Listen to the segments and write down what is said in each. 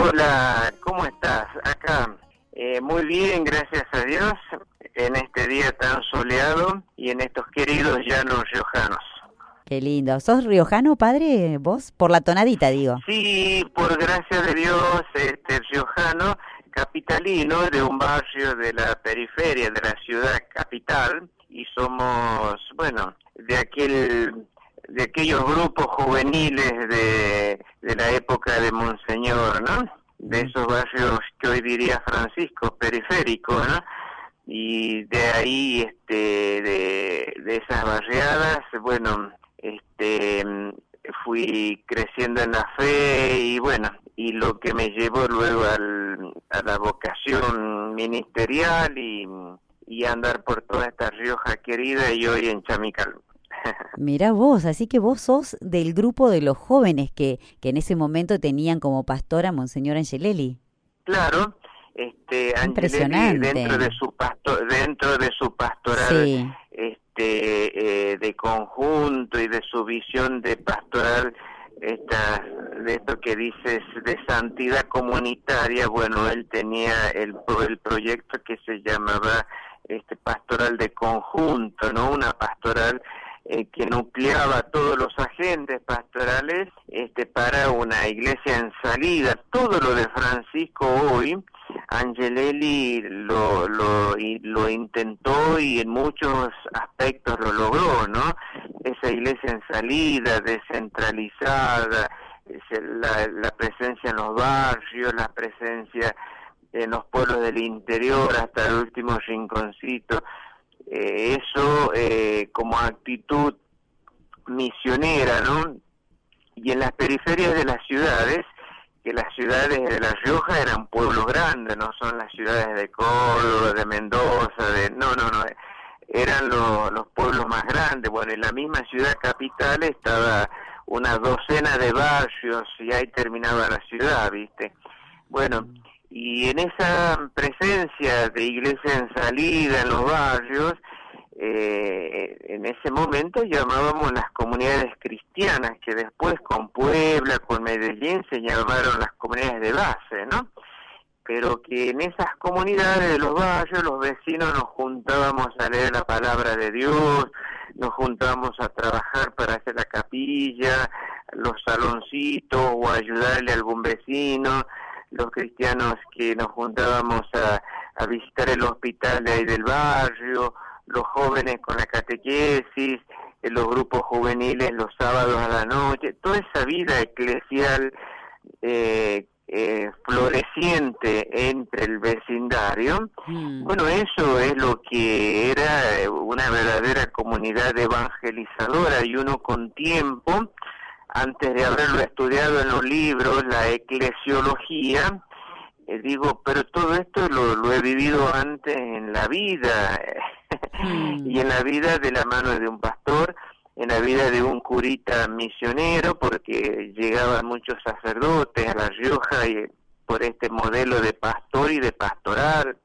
Hola, ¿cómo estás? Acá, eh, muy bien, gracias a Dios, en este día tan soleado y en estos queridos llanos riojanos. Qué lindo. ¿Sos riojano, padre, vos? Por la tonadita, digo. Sí, por gracia de Dios, este riojano, capitalino de un barrio de la periferia de la ciudad capital y somos, bueno, de aquel de aquellos grupos juveniles de, de la época de Monseñor, ¿no? De esos barrios que hoy diría Francisco, periféricos, ¿no? Y de ahí, este, de, de esas barriadas, bueno, este, fui creciendo en la fe y bueno, y lo que me llevó luego al, a la vocación ministerial y, y andar por toda esta Rioja querida y hoy en Chamical. Mira vos, así que vos sos del grupo de los jóvenes que, que en ese momento tenían como pastora Monseñor Angelelli. Claro, este Impresionante. dentro de su pasto, dentro de su pastoral este eh, de conjunto y de su visión de pastoral esta, de esto que dices de santidad comunitaria, bueno, él tenía el, el proyecto que se llamaba este pastoral de conjunto, ¿no? Una pastoral eh, que nucleaba todos los agentes pastorales este, para una iglesia en salida. Todo lo de Francisco hoy, Angelelli lo, lo, intentó y en muchos aspectos lo logró, ¿no? Esa iglesia en salida, descentralizada, la presencia en los barrios, la presencia en los pueblos del interior hasta el último rinconcito eh, eso eh, como actitud misionera, ¿no? Y en las periferias de las ciudades, que las ciudades de La Rioja eran pueblos grandes, no son las ciudades de Córdoba, de Mendoza, de no, no, no, eran los pueblos más grandes. Bueno, en la misma ciudad capital estaba una docena de barrios y ahí terminaba la ciudad, ¿viste? Bueno, y en esa presencia de iglesia en salida en los barrios, eh, en ese momento llamábamos las comunidades cristianas, que después con Puebla, con Medellín se llamaron las comunidades de base, ¿no? Pero que en esas comunidades de los barrios los vecinos nos juntábamos a leer la palabra de Dios, nos juntábamos a trabajar para hacer la capilla, los saloncitos o ayudarle a algún vecino, los cristianos que nos juntábamos a, a visitar el hospital de ahí del barrio, los jóvenes con la catequesis, eh, los grupos juveniles los sábados a la noche, toda esa vida eclesial eh, eh, floreciente entre el vecindario, mm. bueno, eso es lo que era una verdadera comunidad evangelizadora y uno con tiempo antes de haberlo estudiado en los libros, la eclesiología, eh, digo, pero todo esto lo, lo, he vivido antes en la vida, mm. y en la vida de la mano de un pastor, en la vida de un curita misionero, porque llegaban muchos sacerdotes a La Rioja y por este modelo de pastor y de pastoral,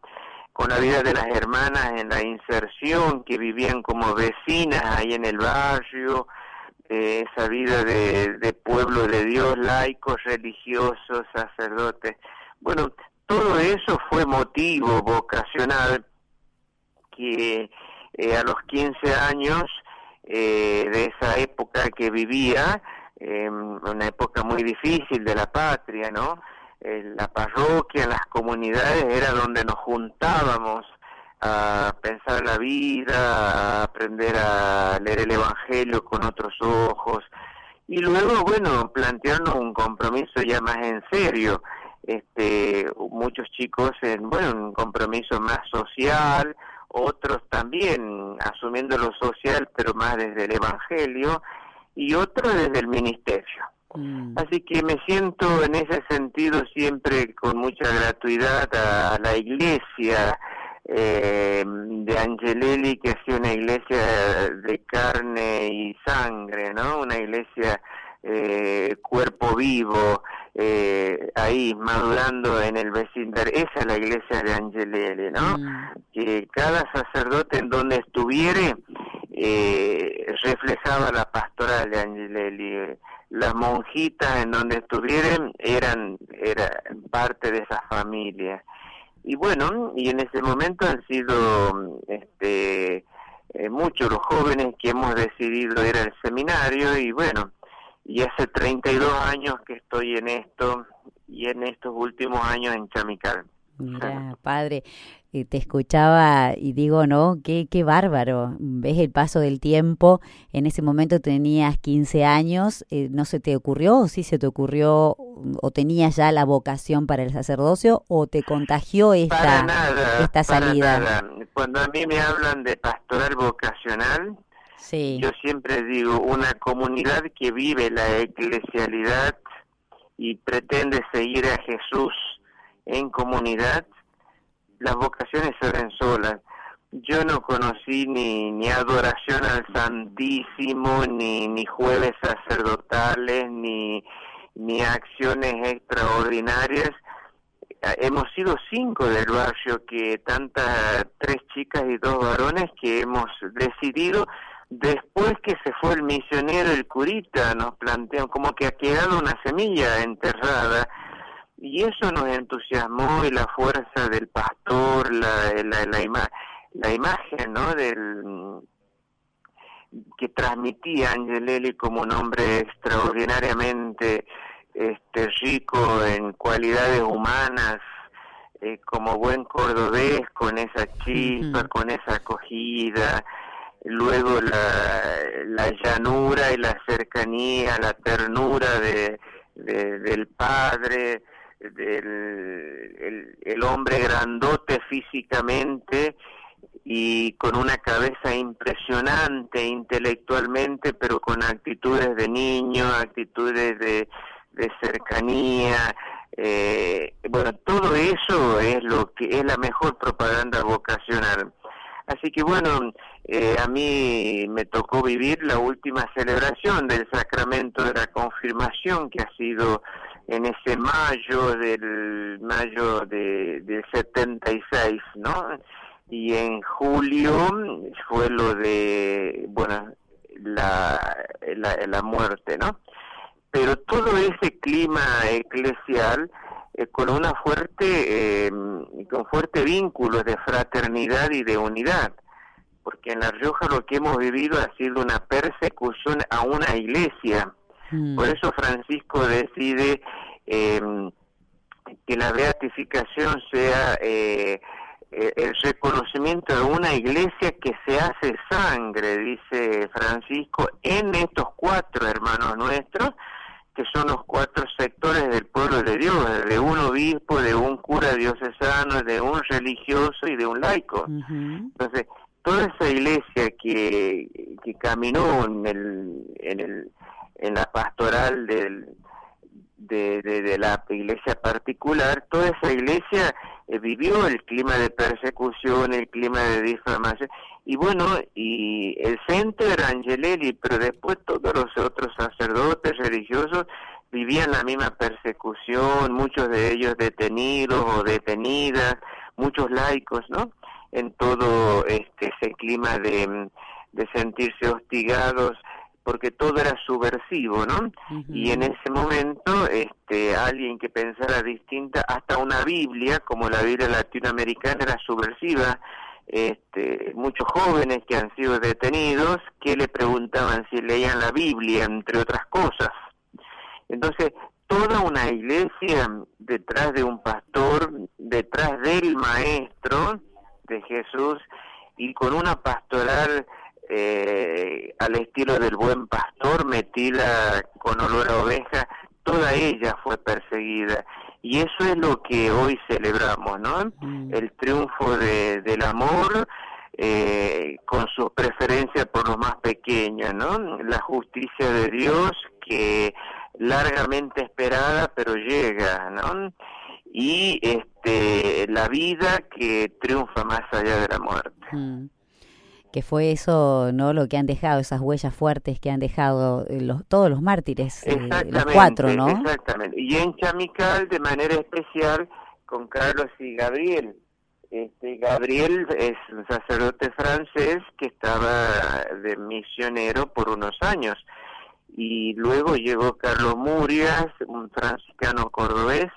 con la vida de las hermanas en la inserción, que vivían como vecinas ahí en el barrio, esa vida de, pueblo de Dios, laicos, religiosos, sacerdotes. Bueno, todo eso fue motivo vocacional que eh, a los 15 años eh, de esa época que vivía, eh, una época muy difícil de la patria, ¿no? la parroquia, las comunidades era donde nos juntábamos a pensar la vida, a aprender a leer el Evangelio con otros ojos y luego, bueno, plantearnos un compromiso ya más en serio. Este, muchos chicos en, bueno, un compromiso más social, otros también asumiendo lo social, pero más desde el Evangelio, y otros desde el ministerio. Mm. Así que me siento en ese sentido siempre con mucha gratuidad a la iglesia, eh, de Angelelli que hacía una iglesia de carne y sangre, ¿no? Una iglesia eh, cuerpo vivo, eh, ahí madurando en el vecindario. Esa es la iglesia de Angelelli, ¿no? Mm. Que cada sacerdote en donde estuviere eh, reflejaba la pastoral de Angelelli las monjitas en donde estuvieran eran, eran parte de esa familia. Y bueno, y en ese momento han sido este, eh, muchos los jóvenes que hemos decidido ir al seminario y bueno, y hace 32 años que estoy en esto y en estos últimos años en Chamical. Mira, padre, te escuchaba y digo, ¿no? Qué, qué bárbaro. Ves el paso del tiempo. En ese momento tenías 15 años. Eh, ¿No se te ocurrió o sí se te ocurrió o tenías ya la vocación para el sacerdocio o te contagió esta, esta salida? Cuando a mí me hablan de pastoral vocacional, sí. yo siempre digo, una comunidad que vive la eclesialidad y pretende seguir a Jesús en comunidad, las vocaciones se ven solas. Yo no conocí ni, ni adoración al Santísimo, ni, ni jueves sacerdotales, ni, ni acciones extraordinarias. Hemos sido cinco del barrio, que tantas, tres chicas y dos varones, que hemos decidido, después que se fue el misionero, el curita, nos plantean como que ha quedado una semilla enterrada y eso nos entusiasmó y la fuerza del pastor, la, la, la, la imagen ¿no? del que transmitía Angelelli como un hombre extraordinariamente este, rico en cualidades humanas, eh, como buen cordobés, con esa chispa, con esa acogida, luego la, la llanura y la cercanía, la ternura de, del padre, el, el, hombre grandote físicamente y con una cabeza impresionante intelectualmente, pero con actitudes de niño, actitudes de, de cercanía. Eh, bueno, todo eso es lo que es la mejor propaganda vocacional. Así que bueno, eh, a mí me tocó vivir la última celebración del sacramento de la confirmación que ha sido en ese mayo del mayo de, del 76, ¿no? Y en julio fue lo de, bueno, la, la, muerte, ¿no? Pero todo ese clima eclesial eh, con una fuerte, eh, con fuerte vínculos de fraternidad y de unidad, porque en La Rioja lo que hemos vivido ha sido una persecución a una iglesia, Mm. Por eso Francisco decide em, que la beatificación sea eh, eh, el reconocimiento de una iglesia que se hace sangre, dice Francisco, en estos cuatro hermanos nuestros, que son los cuatro sectores del pueblo de Dios, de un obispo, de un cura diocesano, de un religioso y de un laico. Entonces, toda esa iglesia que, que caminó en el, en el en la pastoral del, de, la iglesia particular, toda esa iglesia eh, vivió el clima de persecución, el clima de difamación, y bueno, y el centro era Angelelli, pero después todos los otros sacerdotes religiosos vivían la misma persecución, muchos de ellos detenidos o detenidas, muchos laicos, ¿no? En todo este ese clima de sentirse hostigados porque todo era subversivo, ¿no? Y en ese momento, este, alguien que pensara distinta, hasta una Biblia, como la Biblia latinoamericana, era subversiva. Este, muchos jóvenes que han sido detenidos, que le preguntaban si leían la Biblia, entre otras cosas. Entonces, toda una iglesia detrás de un pastor, detrás del maestro de Jesús, y con una pastoral eh, al estilo del buen pastor, metida con olor a oveja, toda ella fue perseguida. Y eso es lo que hoy celebramos, ¿no? Mm. El triunfo de, del amor eh, con su preferencia por los más pequeños, ¿no? La justicia de Dios que largamente esperada, pero llega, ¿no? Y este, la vida que triunfa más allá de la muerte. Mm que fue eso, ¿no? Lo que han dejado, esas huellas fuertes que han dejado eh, los, todos los mártires, eh, los cuatro, ¿no? Exactamente. Y en Chamical, de manera especial, con Carlos y Gabriel. Este, Gabriel es un sacerdote francés que estaba de misionero por unos años y luego llegó Carlos Murias, un franciscano cordobés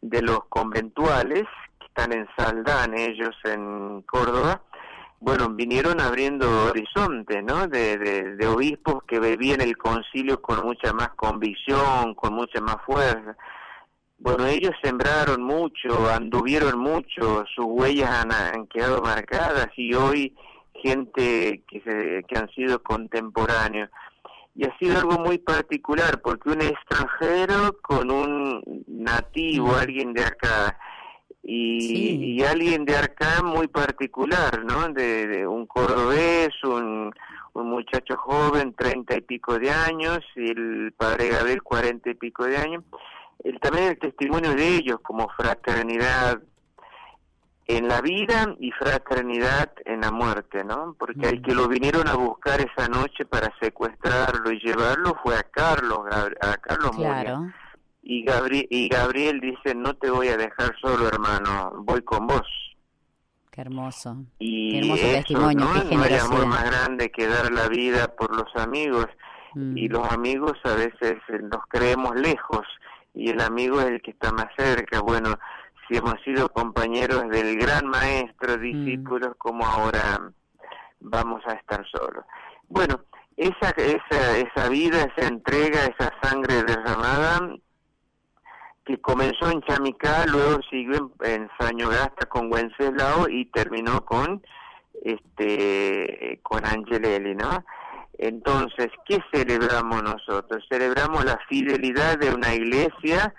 de los conventuales, que están en Saldán, ellos en Córdoba, bueno, vinieron abriendo horizontes, ¿no? De, de, obispos que vivían el concilio con mucha más convicción, con mucha más fuerza. Bueno, ellos sembraron mucho, anduvieron mucho, sus huellas han, han quedado marcadas y hoy gente que, se, que han sido contemporáneos y ha sido algo muy particular porque un extranjero con un nativo, alguien de acá, y, alguien de acá muy particular, ¿no? De, un cordobés, un, un muchacho joven, treinta y pico de años, y el padre Gabriel, cuarenta y pico de años. El, también el testimonio de ellos como fraternidad, en la vida y fraternidad en la muerte, ¿no? Porque el que lo vinieron a buscar esa noche para secuestrarlo y llevarlo fue a Carlos, a Carlos claro. Y Gabriel, y Gabriel dice, no te voy a dejar solo, hermano, voy con vos. Qué hermoso. Y qué hermoso testimonio, ¿no? qué no hay amor más grande que dar la vida por los amigos. Y mm. los amigos a veces nos creemos lejos y el amigo es el que está más cerca. Bueno, si hemos sido compañeros del gran maestro, mm. discípulos, como ahora vamos a estar solos. Bueno, esa, esa, esa vida, esa entrega, esa sangre derramada, que comenzó en Chamicá, luego siguió en, Sañogasta con Wenceslao y terminó con este con Angelelli, ¿no? Entonces, ¿qué celebramos nosotros? Celebramos la fidelidad de una iglesia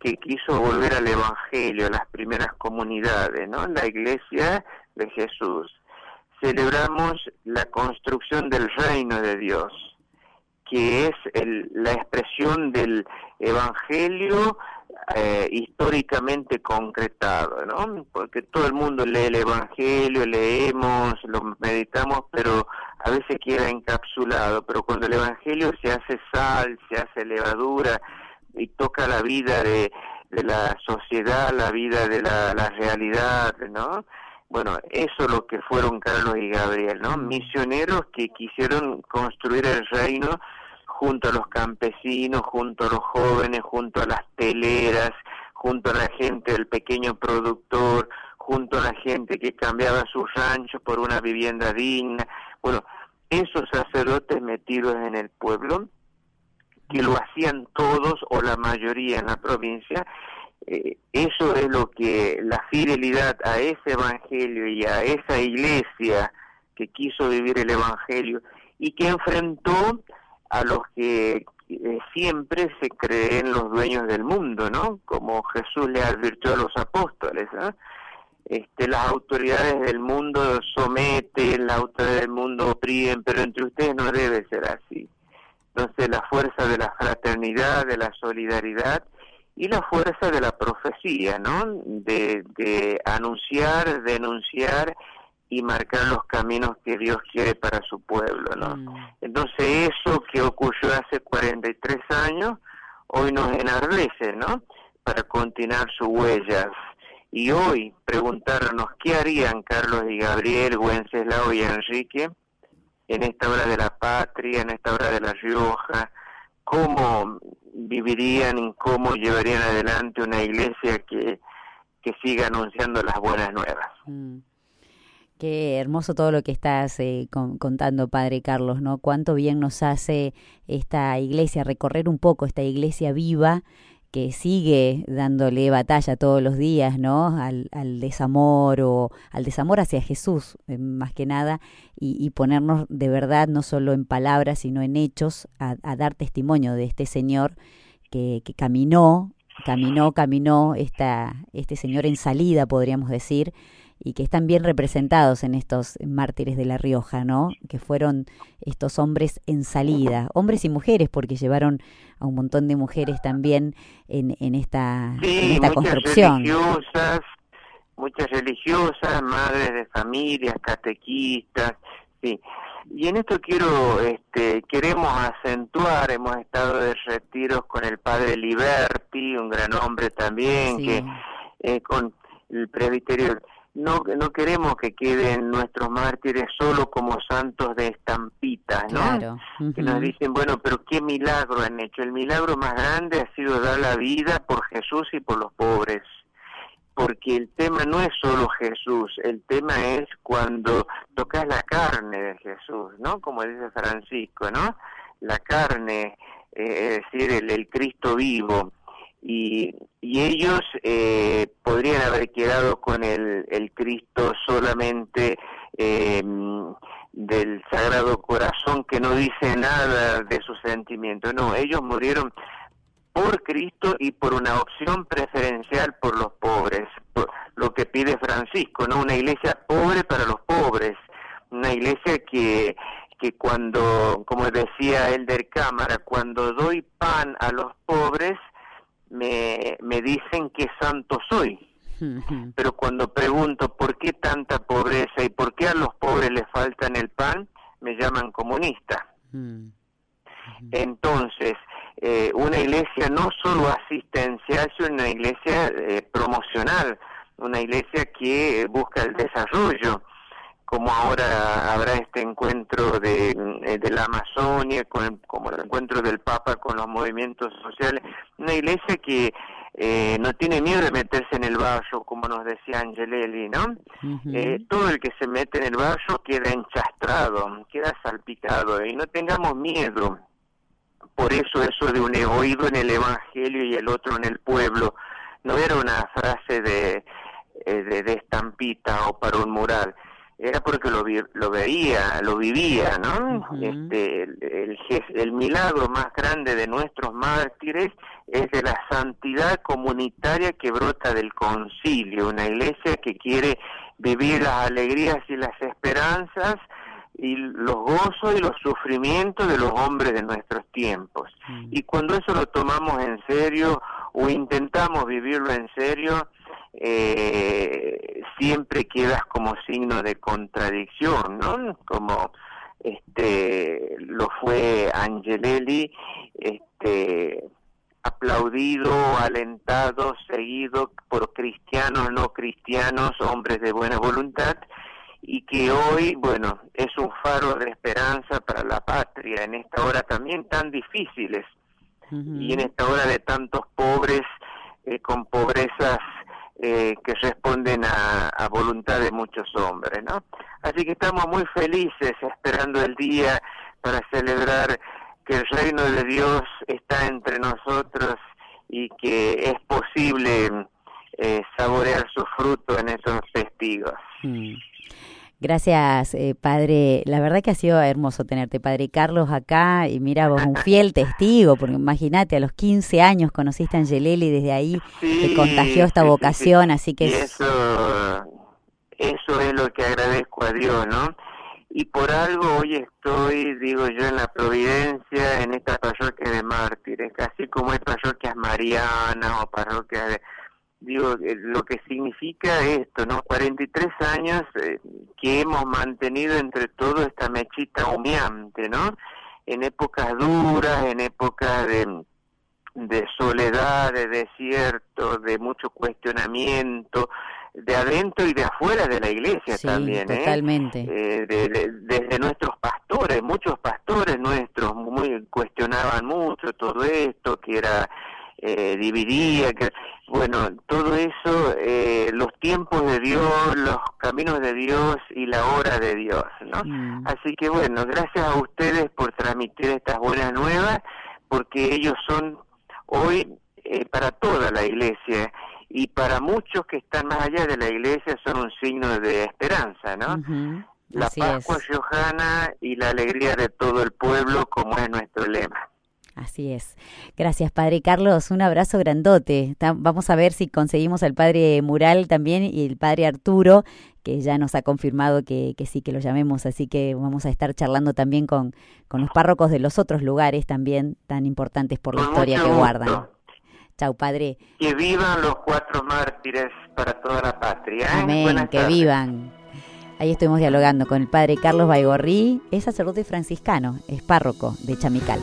que quiso volver al Evangelio, las primeras comunidades, ¿no? La iglesia de Jesús. Celebramos la construcción del reino de Dios, que es la expresión del Evangelio eh, históricamente concretado, ¿no? Porque todo el mundo lee el Evangelio, leemos, lo meditamos, pero a veces queda encapsulado. Pero cuando el Evangelio se hace sal, se hace levadura, y toca la vida de, la sociedad, la vida de la, realidad, ¿no? Bueno, eso es lo que fueron Carlos y Gabriel, ¿no? Misioneros que quisieron construir el reino junto a los campesinos, junto a los jóvenes, junto a las teleras, junto a la gente del pequeño productor, junto a la gente que cambiaba sus ranchos por una vivienda digna. Bueno, esos sacerdotes metidos en el pueblo que lo hacían todos o la mayoría en la provincia, eh, eso es lo que la fidelidad a ese evangelio y a esa iglesia que quiso vivir el evangelio y que enfrentó a los que eh, siempre se creen los dueños del mundo, ¿no? Como Jesús le advirtió a los apóstoles, Este, las autoridades del mundo someten, las autoridades del mundo oprimen, pero entre ustedes no debe ser así. Entonces la fuerza de la fraternidad, de la solidaridad y la fuerza de la profecía, ¿no? De, anunciar, denunciar y marcar los caminos que Dios quiere para su pueblo, ¿no? Mm. Entonces eso que ocurrió hace 43 años, hoy nos enardece, ¿no? Para continuar sus huellas. Y hoy preguntarnos qué harían Carlos y Gabriel, Wenceslao y Enrique en esta hora de la patria, en esta hora de La Rioja, cómo vivirían y cómo llevarían adelante una iglesia que, que siga anunciando las buenas nuevas. Mm. Qué hermoso todo lo que estás eh, contando, Padre Carlos, ¿no? Cuánto bien nos hace esta iglesia, recorrer un poco esta iglesia viva que sigue dándole batalla todos los días, ¿no? Al, desamor o al desamor hacia Jesús, eh, más que nada, y, ponernos de verdad, no solo en palabras, sino en hechos, a, dar testimonio de este Señor que, que caminó, caminó, caminó, este Señor en salida, podríamos decir, y que están bien representados en estos mártires de La Rioja, ¿no? Que fueron estos hombres en salida, hombres y mujeres, porque llevaron a un montón de mujeres también en, en esta, en esta construcción. Religiosas, muchas religiosas, madres de familias, catequistas, sí. Y en esto quiero, este, queremos acentuar, hemos estado de retiros con el padre Liberti, un gran hombre también, que eh, con el presbiterio no, no queremos que queden nuestros mártires solo como santos de estampitas, ¿no? Que nos dicen, bueno, pero qué milagro han hecho. El milagro más grande ha sido dar la vida por Jesús y por los pobres. Porque el tema no es solo Jesús, el tema es cuando tocas la carne de Jesús, ¿no? Como dice Francisco, ¿no? La carne, eh, es decir, el, el Cristo vivo y, y ellos eh, podrían haber quedado con el, el Cristo solamente eh, del Sagrado Corazón que no dice nada de sus sentimientos. No, ellos murieron por Cristo y por una opción preferencial por los pobres, lo que pide Francisco, ¿no? Una iglesia pobre para los pobres, una iglesia que que cuando, como decía Elder Cámara, cuando doy pan a los pobres, me, me dicen que santo soy. Pero cuando pregunto por qué tanta pobreza y por qué a los pobres les faltan el pan, me llaman comunista. Entonces, eh, una iglesia no solo asistencial, sino una iglesia eh, promocional, una iglesia que busca el desarrollo como ahora habrá este encuentro de, eh, de la Amazonia, con como el encuentro del Papa con los movimientos sociales, una iglesia que eh, no tiene miedo de meterse en el barro, como nos decía Angelelli, ¿no? eh, todo el que se mete en el barro queda enchastrado, queda salpicado, y no tengamos miedo. Por eso eso de un oído en el Evangelio y el otro en el pueblo, no era una frase de, eh, de, de estampita o para un mural, era porque lo, lo veía, lo vivía, ¿no? este, el, el, milagro más grande de nuestros mártires es de la santidad comunitaria que brota del concilio, una iglesia que quiere vivir las alegrías y las esperanzas y los gozos y los sufrimientos de los hombres de nuestros tiempos. Y cuando eso lo tomamos en serio o intentamos vivirlo en serio, eh, siempre quedas como signo de contradicción, ¿no? Como este lo fue Angelelli, este aplaudido, alentado, seguido por cristianos, no cristianos, hombres de buena voluntad, y que hoy, bueno, es un faro de esperanza para la patria en esta hora también tan difíciles y en esta hora de tantos pobres eh, con pobrezas eh, que responden a, a, voluntad de muchos hombres, ¿no? Así que estamos muy felices esperando el día para celebrar que el reino de Dios está entre nosotros y que es posible eh, saborear su fruto en esos testigos. Mm. Gracias, eh, Padre. La verdad que ha sido hermoso tenerte, Padre Carlos, acá. Y mira, vos un fiel testigo, porque imagínate, a los 15 años conociste a Angelelli y desde ahí te contagió esta vocación, así que... eso, eso es lo que agradezco a Dios, ¿no? Y por algo hoy estoy, digo yo, en la Providencia, en esta parroquia de mártires, casi como hay parroquias marianas o parroquias de digo, eh, lo que significa esto, ¿no? 43 años eh, que hemos mantenido entre todos esta mechita humeante, ¿no? En épocas duras, en épocas de, de soledad, de desierto, de mucho cuestionamiento, de adentro y de afuera de la iglesia también, ¿eh? totalmente. ¿eh? desde nuestros pastores, muchos pastores nuestros muy cuestionaban mucho todo esto, que era eh, dividía, que, bueno, todo eso, eh, los tiempos de Dios, los caminos de Dios y la hora de Dios, ¿no? Mm. Así que bueno, gracias a ustedes por transmitir estas buenas nuevas, porque ellos son hoy eh, para toda la iglesia y para muchos que están más allá de la iglesia son un signo de esperanza, ¿no? La Pascua Johanna y la alegría de todo el pueblo, como es nuestro lema. Así es. Gracias, Padre Carlos. Un abrazo grandote. Vamos a ver si conseguimos al Padre Mural también y el Padre Arturo, que ya nos ha confirmado que, que sí, que lo llamemos. Así que vamos a estar charlando también con, con los párrocos de los otros lugares también tan importantes por la historia que guardan. Chau, Padre. Que vivan los cuatro mártires para toda la patria. ¿eh? Amén, que vivan. Ahí estuvimos dialogando con el Padre Carlos Baigorrí, es sacerdote franciscano, es párroco de Chamical.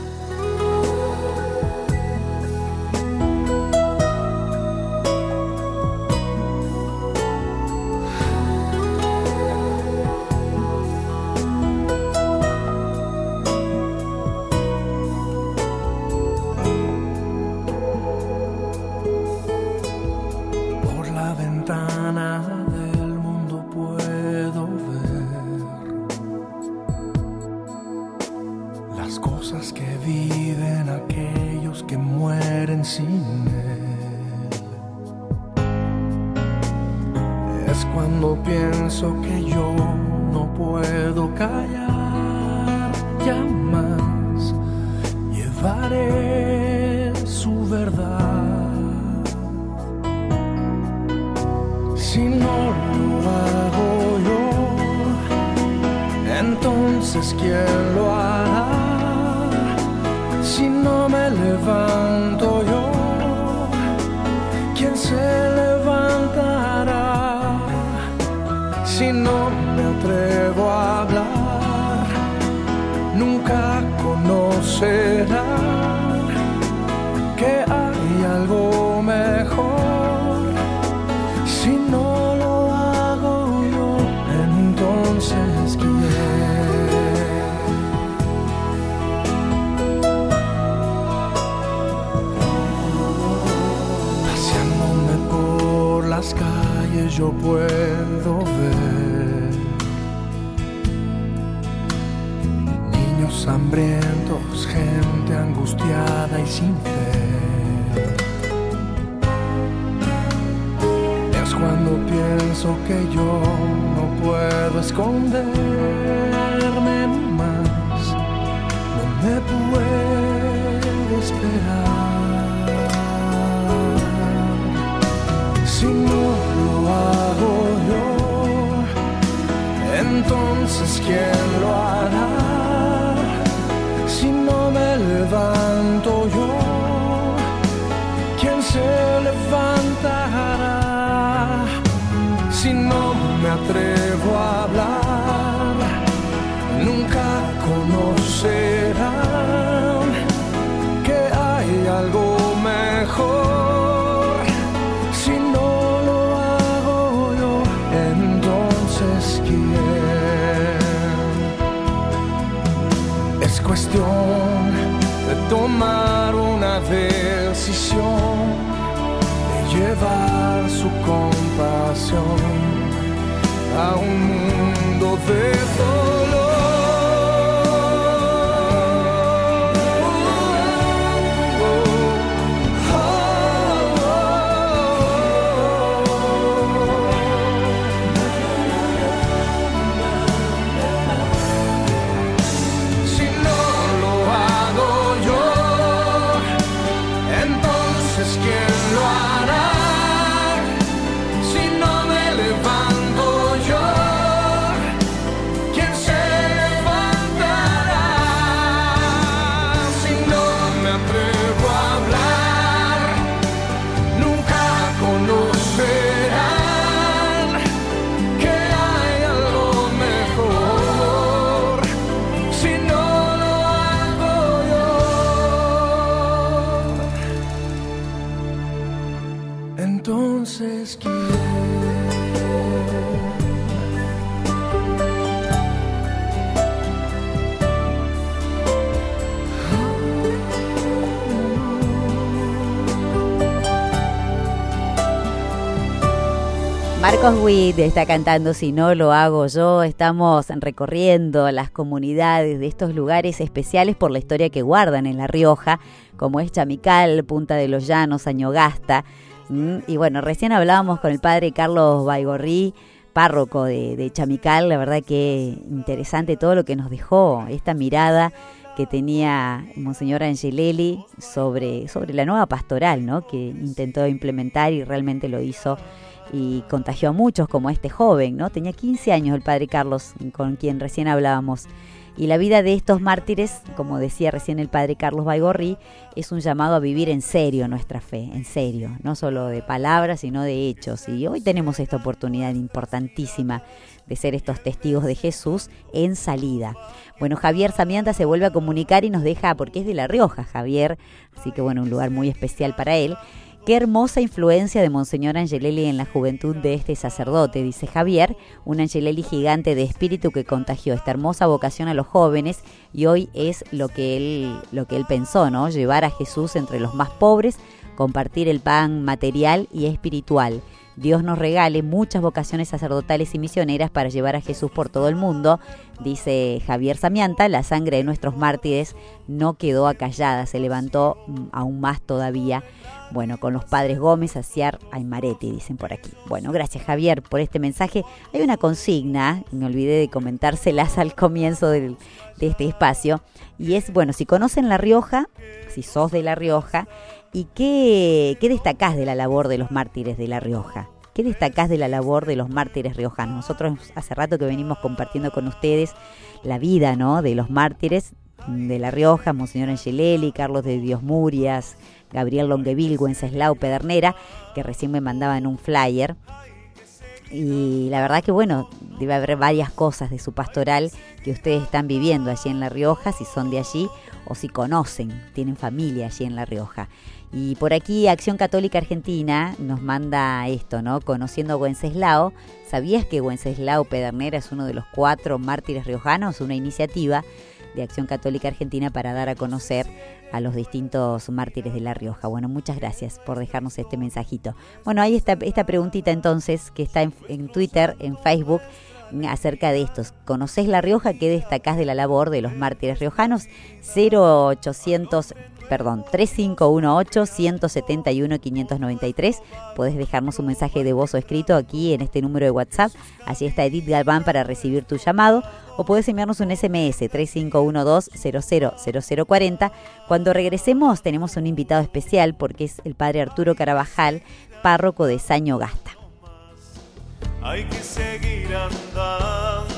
Yo puedo ver niños hambrientos, gente angustiada y sin fe. Es cuando pienso que yo no puedo esconderme entonces Es cuestión de tomar una decisión, de llevar su compasión a un mundo de dolor. Marcos Witt está cantando Si no lo hago yo. Estamos recorriendo las comunidades de estos lugares especiales por la historia que guardan en La Rioja, como es Chamical, Punta de los Llanos, Añogasta. Mm, Y bueno, recién hablábamos con el padre Carlos Baigorrí, párroco de, Chamical. La verdad que interesante todo lo que nos dejó, esta mirada que tenía Monseñor Angelelli sobre, sobre la nueva pastoral, ¿no? que intentó implementar y realmente lo hizo y contagió a muchos como este joven, ¿no? Tenía 15 años el padre Carlos con quien recién hablábamos. Y la vida de estos mártires, como decía recién el padre Carlos Baigorri, es un llamado a vivir en serio nuestra fe, en serio, no solo de palabras, sino de hechos. Y hoy tenemos esta oportunidad importantísima de ser estos testigos de Jesús en salida. Bueno, Javier Samianta se vuelve a comunicar y nos deja, porque es de La Rioja, Javier, así que bueno, un lugar muy especial para él. Qué hermosa influencia de Monseñor Angelelli en la juventud de este sacerdote, dice Javier, un Angelelli gigante de espíritu que contagió esta hermosa vocación a los jóvenes y hoy es lo que él, lo que él pensó, ¿no? Llevar a Jesús entre los más pobres, compartir el pan material y espiritual. Dios nos regale muchas vocaciones sacerdotales y misioneras para llevar a Jesús por todo el mundo, dice Javier Samianta, la sangre de nuestros mártires no quedó acallada, se levantó mm, aún más todavía. Bueno, con los padres Gómez, Aciar, Aymaretti, dicen por aquí. Bueno, gracias Javier por este mensaje. Hay una consigna, me olvidé de comentárselas al comienzo de este espacio, y es, bueno, si conocen La Rioja, si sos de La Rioja, ¿y qué, qué destacás de la labor de los mártires de La Rioja? ¿Qué destacás de la labor de los mártires riojanos? Nosotros hace rato que venimos compartiendo con ustedes la vida ¿no? de los mártires de La Rioja, Monseñor Angelelli, Carlos de Dios Murias, Gabriel Longueville, Wenceslao Pedernera, que recién me mandaban un flyer. Y la verdad que bueno, debe haber varias cosas de su pastoral que ustedes están viviendo allí en La Rioja, si son de allí o si conocen, tienen familia allí en La Rioja. Y por aquí Acción Católica Argentina nos manda esto, ¿no? Conociendo a Wenceslao, ¿sabías que Wenceslao Pedernera es uno de los cuatro mártires riojanos? Una iniciativa de Acción Católica Argentina para dar a conocer a los distintos mártires de La Rioja. Bueno, muchas gracias por dejarnos este mensajito. Bueno, ahí está esta preguntita entonces que está en, en Twitter, en Facebook acerca de estos. ¿Conoces La Rioja? ¿Qué destacás de la labor de los mártires riojanos? 0800 perdón, 3518-171-593. Puedes dejarnos un mensaje de voz o escrito aquí en este número de WhatsApp. Allí está Edith Galván para recibir tu llamado. O puedes enviarnos un SMS 3512-000040. Cuando regresemos tenemos un invitado especial porque es el padre Arturo Carabajal, párroco de Saño Gasta. Hay que seguir andando,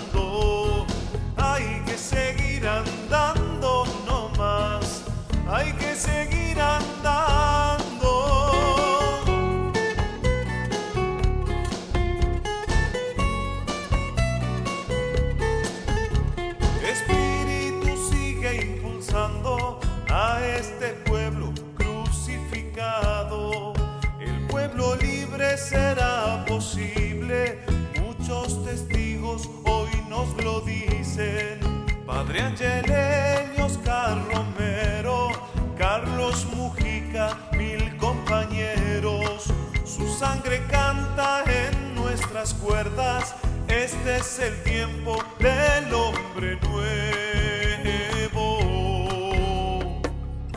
Padre Angelelli, Oscar Romero, Carlos Mujica, mil compañeros. Su sangre canta en nuestras cuerdas. Este es el tiempo del hombre nuevo.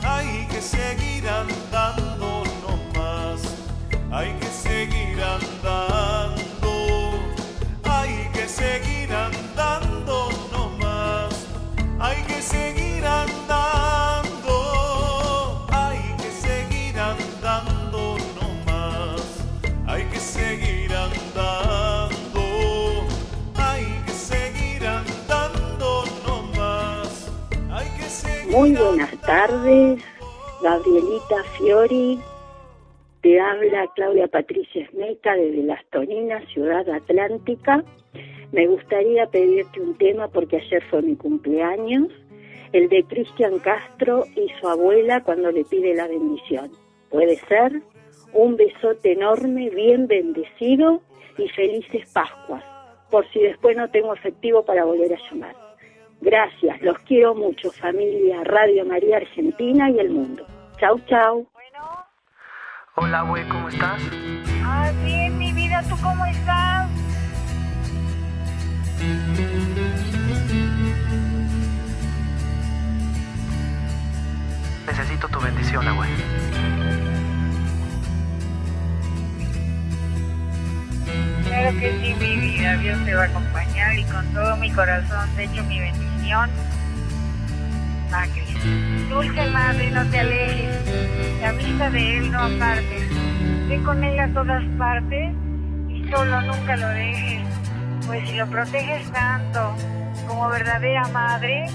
Hay que seguir andando no más. Hay que tardes, Gabrielita Fiori. Te habla Claudia Patricia Esmeca desde Las Toninas, Ciudad Atlántica. Me gustaría pedirte un tema porque ayer fue mi cumpleaños, el de Cristian Castro y su abuela cuando le pide la bendición. ¿Puede ser? Un besote enorme, bien bendecido y felices Pascuas, por si después no tengo efectivo para volver a llamar. Gracias, los quiero mucho, familia Radio María Argentina y el mundo. Chau, chau. Hola, güey, ¿cómo estás? Ah, bien, mi vida, ¿tú cómo estás? Necesito tu bendición, güey. Claro que sí, mi vida, Dios te va a acompañar y con todo mi corazón te echo mi bendición. Sacre. Dulce madre, no te alejes, la vista de él no apartes. Ve con él a todas partes y solo nunca lo dejes, pues si lo proteges tanto como verdadera madre,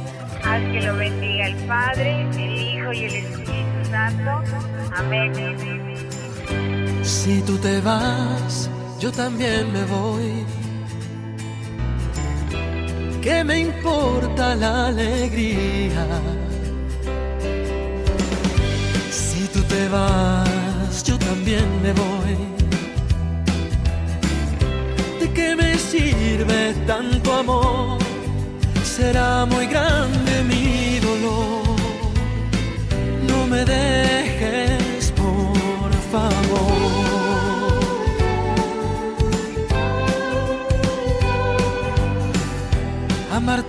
haz que lo bendiga el Padre, el Hijo y el Espíritu Santo. Amén. Si tú te vas, yo también me voy. ¿Qué me importa la alegría? Si tú te vas, yo también me voy. ¿De qué me sirve tanto amor? Será muy grande mi dolor. No me dejes, por favor.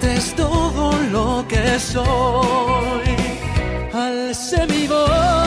Es todo lo que soy. Alcé mi voz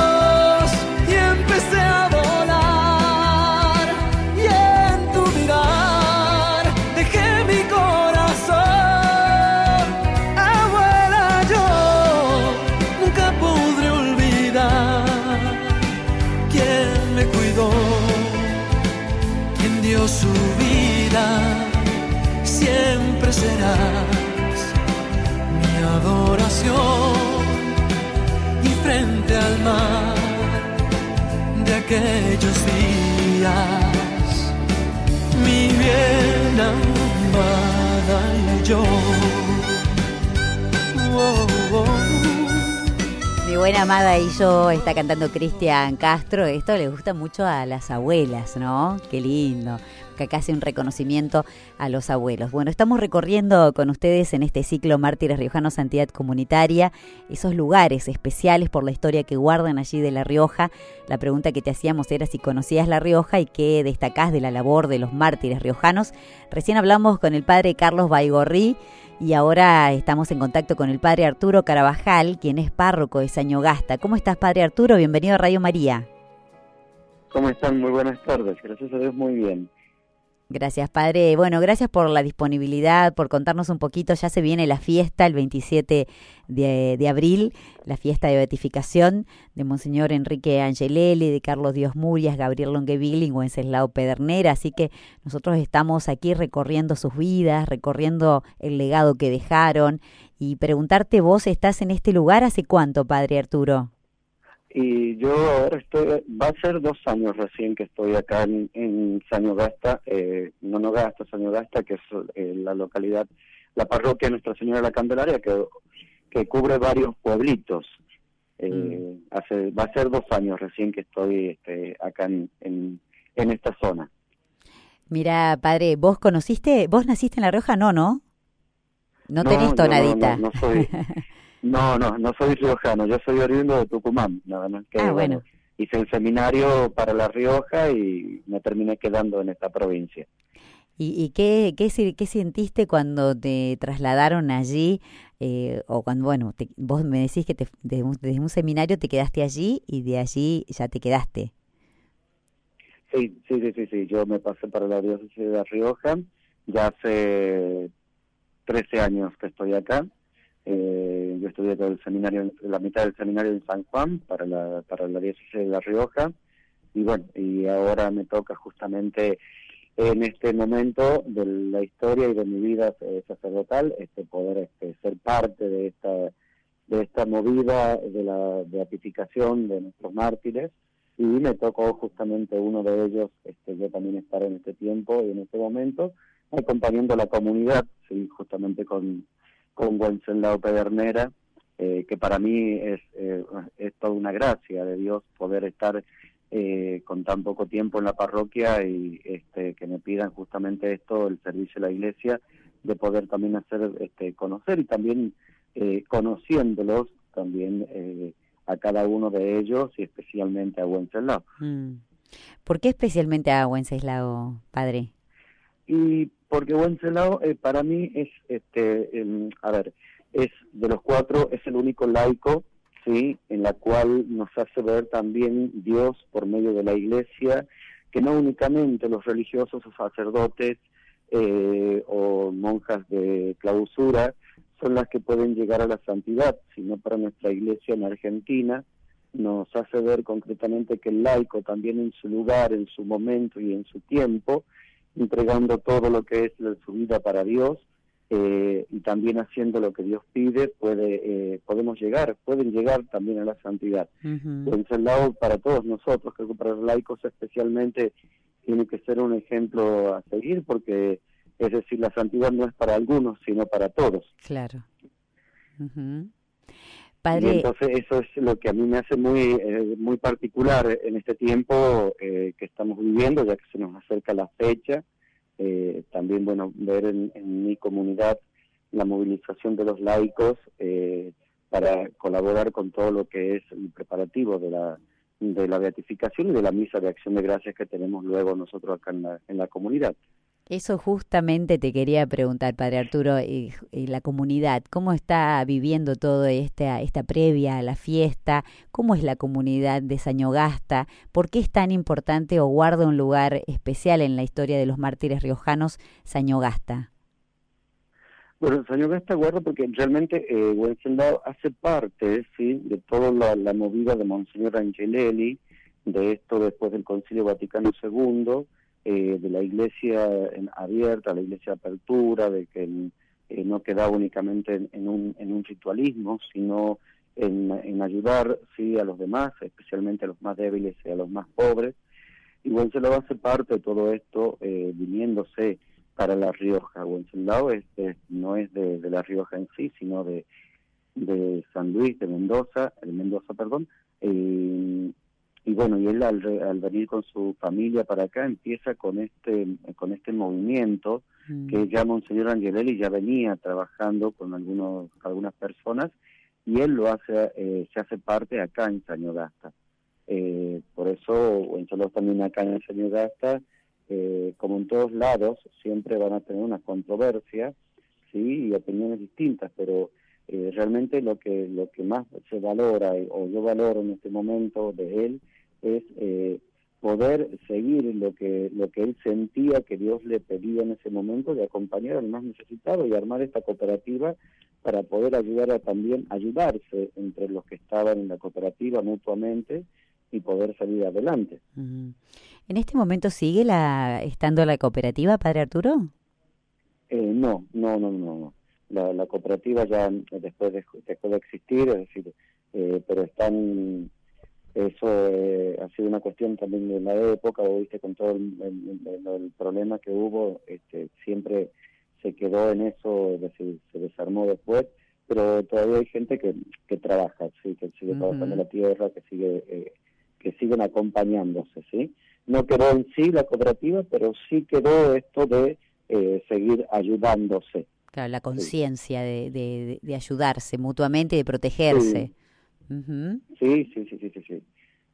aquellos días, mi bien amada y yo. Oh, oh. Mi buena amada y yo está cantando Cristian Castro. Esto le gusta mucho a las abuelas, ¿no? Qué lindo. Que acá hace un reconocimiento a los abuelos. Bueno, estamos recorriendo con ustedes en este ciclo Mártires Riojanos Santidad Comunitaria esos lugares especiales por la historia que guardan allí de La Rioja. La pregunta que te hacíamos era si conocías La Rioja y qué destacás de la labor de los mártires riojanos. Recién hablamos con el padre Carlos Baigorrí y ahora estamos en contacto con el padre Arturo Carabajal, quien es párroco de Sañogasta. ¿Cómo estás, padre Arturo? Bienvenido a Radio María. ¿Cómo están? Muy buenas tardes. Gracias a Dios, muy bien. Gracias, padre. Bueno, gracias por la disponibilidad, por contarnos un poquito. Ya se viene la fiesta el 27 de, abril, la fiesta de beatificación de Monseñor Enrique Angelelli, de Carlos Dios Murias, Gabriel Longueville y Wenceslao Pedernera. Así que nosotros estamos aquí recorriendo sus vidas, recorriendo el legado que dejaron. Y preguntarte, vos estás en este lugar hace cuánto, padre Arturo? Y yo ahora estoy, va a ser dos años recién que estoy acá en, en Sañogasta, eh, no Nogasta, Sañogasta, que es eh, la localidad, la parroquia Nuestra Señora de la Candelaria, que, que cubre varios pueblitos. Eh, hace, va a ser dos años recién que estoy este, acá en, en, en esta zona. Mira, padre, ¿vos conociste, vos naciste en La Rioja? No, ¿no? No, No, tenés no, tonadita. no, no soy- No, no, no soy riojano, yo soy oriundo de Tucumán, nada más que Ah, bueno. hice el seminario para La Rioja y me terminé quedando en esta provincia. ¿Y, y qué, qué, sentiste cuando te trasladaron allí? eh, o cuando, bueno, te- vos me decís que te, desde, un, desde un seminario te quedaste allí y de allí ya te quedaste. Sí, sí, sí, sí, sí, yo me pasé para la diócesis de La Rioja, ya hace 13 años que estoy acá. Eh, yo estudié todo el seminario, la mitad del seminario en San Juan para la, para la diócesis de La Rioja. Y bueno, y ahora me toca justamente en este momento de la historia y de mi vida eh, sacerdotal este poder este, ser parte de esta de esta movida de la beatificación de nuestros mártires. Y me tocó justamente uno de ellos este, yo también estar en este tiempo y en este momento acompañando a la comunidad sí justamente con con Wenceslao Pedernera eh, que para mí es eh, es toda una gracia de Dios poder estar eh, con tan poco tiempo en la parroquia y este, que me pidan justamente esto, el servicio de la iglesia, de poder también hacer este, conocer y también eh, conociéndolos también eh, a cada uno de ellos y especialmente a Wenceslao. Mm. ¿Por qué especialmente a Wenceslao, padre? Y porque Wenceslao eh, para mí es, este, a ver, es de los cuatro, es el único laico, sí, en la cual nos hace ver también Dios por medio de la Iglesia, que no únicamente los religiosos o sacerdotes eh, o monjas de clausura son las que pueden llegar a la santidad, sino para nuestra Iglesia en Argentina nos hace ver concretamente que el laico también en su lugar, en su momento y en su tiempo, entregando todo lo que es su vida para Dios eh, y también haciendo lo que Dios pide, puede eh, podemos llegar, pueden llegar también a la santidad. Ujú. Wenceslao para todos nosotros, creo que para los laicos especialmente tiene que ser un ejemplo a seguir porque es decir, la santidad no es para algunos, sino para todos. Claro. Y Padre, entonces eso es lo que a mí me hace muy eh, muy particular en este tiempo eh, que estamos viviendo, ya que se nos acerca la fecha. Eh, también, bueno, ver en, en mi comunidad la movilización de los laicos eh, para colaborar con todo lo que es el preparativo de la de la beatificación y de la misa de acción de gracias que tenemos luego nosotros acá en la, en la comunidad. Eso justamente te quería preguntar, Padre Arturo, y, la comunidad, ¿cómo está viviendo todo esta, esta previa a la fiesta? ¿Cómo es la comunidad de Sañogasta? ¿Por qué es tan importante o guarda un lugar especial en la historia de los mártires riojanos Sañogasta? Bueno, Sañogasta guarda porque realmente eh, hace parte ¿sí? de toda la, la movida de Monseñor Angelelli, de esto después del Concilio Vaticano II, eh, de la iglesia abierta, la iglesia apertura, de que eh, no quedaba únicamente en, un, en un ritualismo, sino en, ayudar sí a los demás, especialmente a los más débiles y a los más pobres. Y Wenceslao hace parte de todo esto eh, viniéndose para La Rioja. Wenceslao es, no es de, La Rioja en sí, sino de, de San Luis, de Mendoza, de Mendoza, perdón, y bueno, y él al, venir con su familia para acá empieza con este con este movimiento mm. que ya Monseñor Angelelli ya venía trabajando con algunos algunas personas y él lo hace eh, se hace parte acá en Sañogasta. Eh, por eso solo también acá en Sañogasta, eh, como en todos lados, siempre van a tener una controversia, sí, y opiniones distintas, pero eh, realmente lo que lo que más se valora o yo valoro en este momento de él es eh, poder seguir lo que lo que él sentía que Dios le pedía en ese momento de acompañar al más necesitado y armar esta cooperativa para poder ayudar a también ayudarse entre los que estaban en la cooperativa mutuamente y poder salir adelante. ¿En este momento sigue la estando la cooperativa, Padre Arturo? Eh, no, no, no, no. La, la cooperativa ya después de, dejó de existir, es decir, eh, pero están eso eh, ha sido una cuestión también de la época, o viste, con todo el, problema que hubo, este, siempre se quedó en eso, se desarmó después, pero todavía hay gente que, que trabaja, sí, que sigue trabajando en la tierra, que sigue eh, que siguen acompañándose, sí. No quedó en sí la cooperativa, pero sí quedó esto de eh, seguir ayudándose. Claro, la conciencia de, de, de, ayudarse mutuamente y de protegerse. Sí, sí, sí, sí, sí,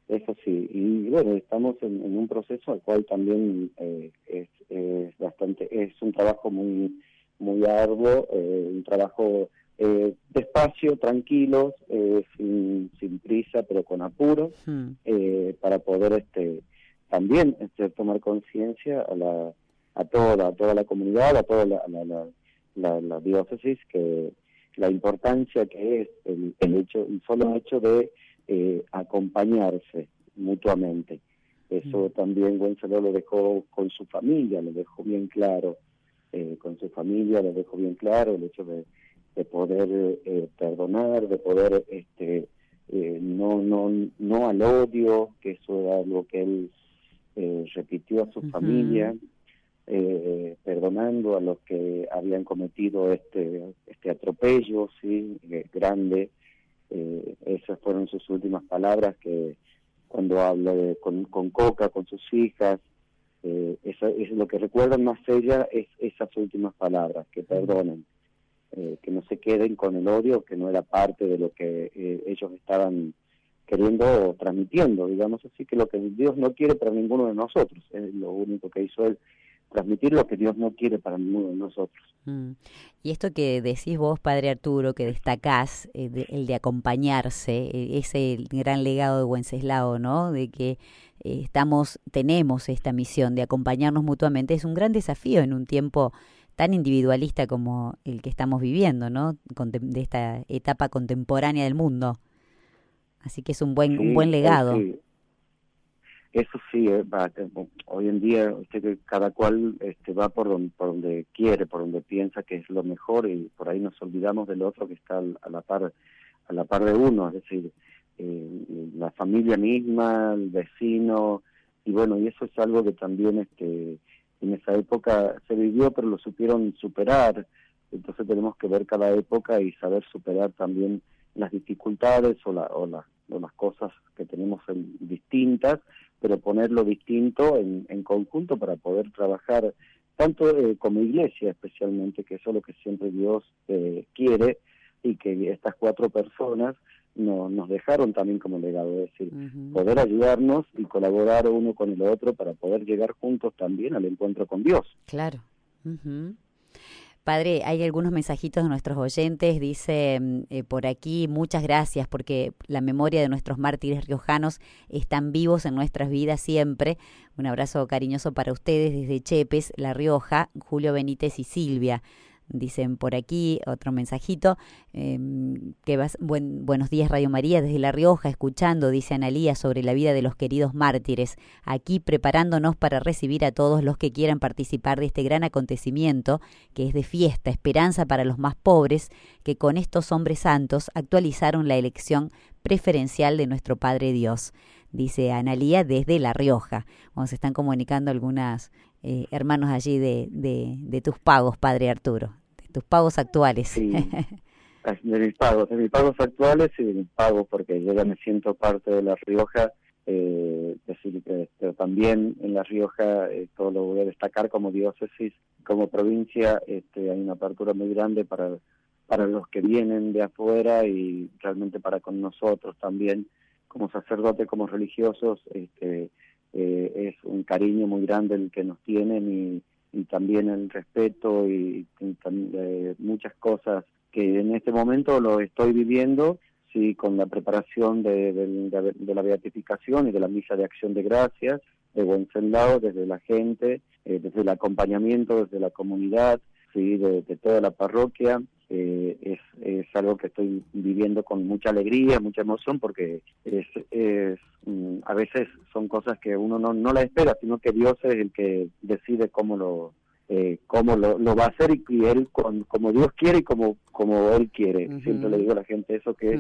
eso sí. Y bueno, estamos en, un proceso al cual también eh, es, es, bastante, es un trabajo muy, muy arduo, eh, un trabajo eh, despacio, tranquilo, eh, sin, sin prisa, pero con apuro, hmm. eh, para poder este también este, tomar conciencia a la a toda, a toda la comunidad, a toda la, la, la, la diócesis que la importancia que es el, el hecho, el solo hecho de eh, acompañarse mutuamente. Eso mm. también Gonzalo lo dejó con su familia, lo dejó bien claro, eh, con su familia lo dejó bien claro, el hecho de, de poder eh, perdonar, de poder este eh, no no no al odio, que eso era algo que él eh, repitió a su familia, eh, perdonando a los que habían cometido este este atropello sí eh, grande. Eh, esas fueron sus últimas palabras que cuando habla de, con, con Coca con sus hijas eh, es lo que recuerdan más ella es esas últimas palabras que perdonen eh, que no se queden con el odio que no era parte de lo que ellos estaban queriendo transmitiendo digamos así que lo que Dios no quiere para ninguno de nosotros es lo único que hizo él transmitir lo que Dios no quiere para ninguno de nosotros. Mm. Y esto que decís vos, Padre Arturo, que destacás, eh, el de acompañarse, eh, ese gran legado de Wenceslao, ¿no? De que eh, estamos, tenemos esta misión de acompañarnos mutuamente, es un gran desafío en un tiempo tan individualista como el que estamos viviendo, ¿no? de esta etapa contemporánea del mundo. Así que es un buen, un buen legado. Eso sí, eh, va, hoy en día usted cada cual este, va por donde, por donde quiere, por donde piensa que es lo mejor y por ahí nos olvidamos del otro que está a la par, a la par de uno, es decir, eh, la familia misma, el vecino y bueno, y eso es algo que también este, en esa época se vivió, pero lo supieron superar. Entonces tenemos que ver cada época y saber superar también las dificultades o, la, o, la, o las cosas que tenemos en, distintas pero ponerlo distinto en, en conjunto para poder trabajar tanto eh, como iglesia especialmente, que eso es lo que siempre Dios eh, quiere y que estas cuatro personas no, nos dejaron también como legado, es decir, poder ayudarnos y colaborar uno con el otro para poder llegar juntos también al encuentro con Dios. Claro. Padre, hay algunos mensajitos de nuestros oyentes, dice mm, eh, por aquí, muchas gracias porque la memoria de nuestros mártires riojanos están vivos en nuestras vidas siempre. Un abrazo cariñoso para ustedes desde Chepes, La Rioja, Julio Benítez y Silvia. Dicen por aquí otro mensajito, em, que vas, buen, buenos días Radio María desde La Rioja, escuchando, dice Analía, sobre la vida de los queridos mártires, aquí preparándonos para recibir a todos los que quieran participar de este gran acontecimiento, que es de fiesta, esperanza para los más pobres, que con estos hombres santos actualizaron la elección preferencial de nuestro Padre Dios, dice Analía desde La Rioja. Bueno, se están comunicando algunas eh, hermanos allí de, de, tus pagos, Padre Arturo, de tus pagos actuales. Sí, de mis pagos, de mis pagos actuales y de mis pagos, porque yo ya me siento parte de La Rioja, eh, decir, pero también en La Rioja, esto lo voy a destacar como diócesis, como provincia, este, hay una apertura muy grande para, para los que vienen de afuera y realmente para con nosotros también, como sacerdotes, como religiosos, este, eh, es un cariño muy grande el que nos tienen y, también el respeto y, eh, muchas cosas que en este momento lo estoy viviendo, sí, con la preparación de, la beatificación y de la misa de acción de gracias de Wenceslao, desde la gente, eh, desde el acompañamiento, desde la comunidad, sí, de toda la parroquia, eh, es, es, algo que estoy viviendo con mucha alegría, mucha emoción, porque es, es mm, a veces son cosas que uno no, no la espera, sino que Dios es el que decide cómo lo, eh, cómo lo, lo, va a hacer y, él con, como Dios quiere y como, como él quiere. Siempre le digo a la gente eso que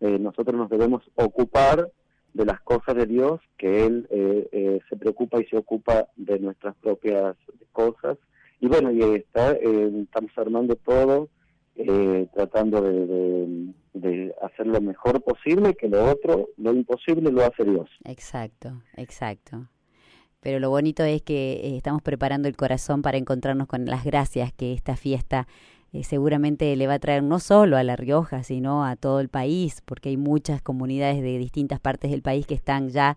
eh, nosotros nos debemos ocupar de las cosas de Dios, que Él eh, se preocupa y se ocupa de nuestras propias cosas. Y bueno, y está, estamos armando todo eh, tratando de, de, hacer lo mejor posible, que lo otro, lo imposible, lo hace Dios. Exacto, exacto. Pero lo bonito es que eh, estamos preparando el corazón para encontrarnos con las gracias que esta fiesta eh, seguramente le va a traer no solo a La Rioja, sino a todo el país, porque hay muchas comunidades de distintas partes del país que están ya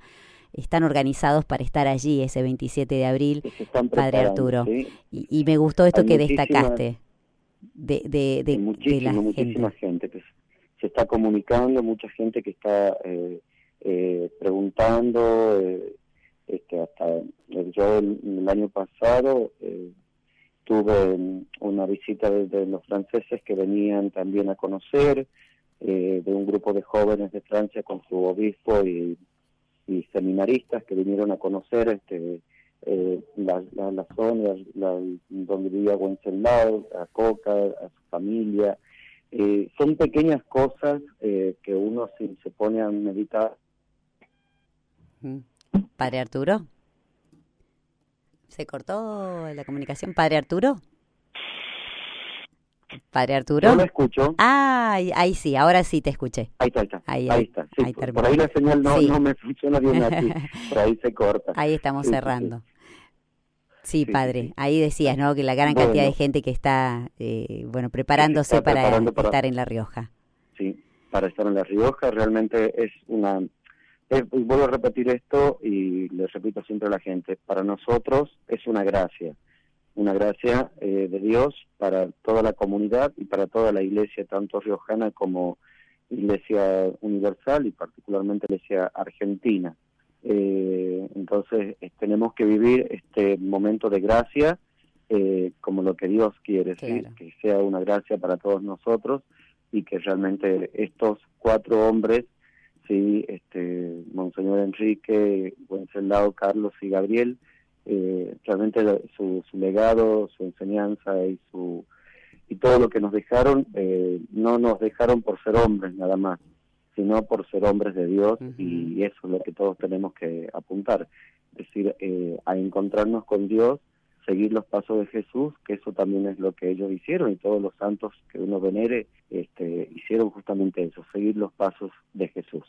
están organizados para estar allí ese 27 de abril, Padre Arturo. Y, me gustó esto que destacaste de, de, de, muchísima gente. que se está comunicando, mucha gente que está eh, eh, preguntando, eh, este, hasta yo el, año pasado tuve una visita de, los franceses que venían también a conocer, de un grupo de jóvenes de Francia con su obispo y, y seminaristas que vinieron a conocer este eh, la, la, la, zona donde vivía Wenceslao, a Coca, a su familia. Eh, son pequeñas cosas eh, que uno si se pone a meditar. Padre Arturo. ¿Se cortó la comunicación, Padre Arturo? Padre Arturo. No lo escucho. Ah, ahí, sí, ahora sí te escuché. Ahí está, Ahí, está. por, ahí la señal no, no me funciona bien así. por ahí se corta. Ahí estamos cerrando. Sí, padre. Ahí decías, ¿no? Que la gran cantidad de gente que está, eh, bueno, preparándose para, estar en La Rioja. Sí, para estar en La Rioja realmente es una... vuelvo a repetir esto y le repito siempre a la gente, para nosotros es una gracia, una gracia eh, de Dios para toda la comunidad y para toda la iglesia, tanto riojana como iglesia universal y particularmente iglesia argentina. Eh, entonces tenemos que vivir este momento de gracia eh, como lo que Dios quiere, que sea una gracia para todos nosotros y que realmente estos cuatro hombres, sí, este, Monseñor Enrique, Wenceslao, Carlos y Gabriel, eh, realmente su, su, legado, su enseñanza y su y todo lo que nos dejaron, eh, no nos dejaron por ser hombres nada más, sino por ser hombres de Dios y eso es lo que todos tenemos que apuntar, es decir, eh, a encontrarnos con Dios, seguir los pasos de Jesús, que eso también es lo que ellos hicieron y todos los santos que uno venere este, hicieron justamente eso, seguir los pasos de Jesús.